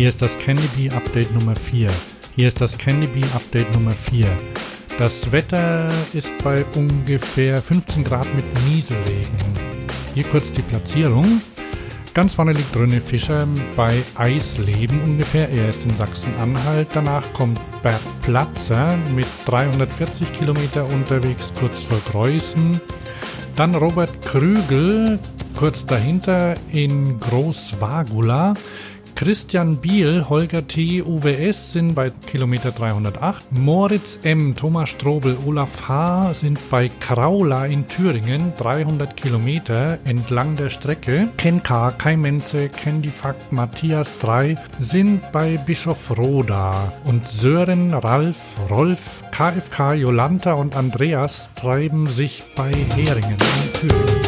Hier ist das Candy Update Nummer 4. Hier ist das Candy Update Nummer 4. Das Wetter ist bei ungefähr 15 Grad mit Nieselregen. Hier kurz die Platzierung. Ganz vorne liegt Rönne Fischer bei Eisleben ungefähr. Er ist in Sachsen-Anhalt. Danach kommt Bert Platzer mit 340 Kilometer unterwegs kurz vor Kreuzen. Dann Robert Krügel kurz dahinter in Großwagula. Christian Biel, Holger T., UWS sind bei Kilometer 308. Moritz M., Thomas Strobel, Olaf H. sind bei Kraula in Thüringen 300 Kilometer entlang der Strecke. Ken K., Kai Menze, Candy Fakt, Matthias 3 sind bei Bischof Roda. Und Sören, Ralf, Rolf, KFK, Jolanta und Andreas treiben sich bei Heringen in Thüringen.